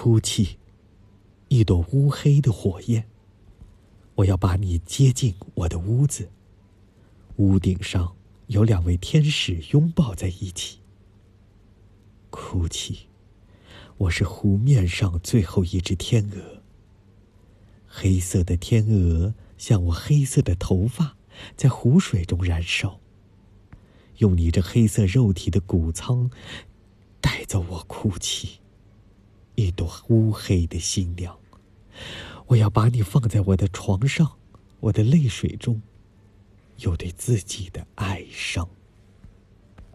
哭泣，一朵乌黑的火焰。我要把你接进我的屋子。屋顶上有两位天使拥抱在一起。哭泣，我是湖面上最后一只天鹅。黑色的天鹅像我黑色的头发，在湖水中燃烧。用你这黑色肉体的谷仓，带走我哭泣。一朵乌黑的新娘，我要把你放在我的床上，我的泪水中，有对自己的哀伤。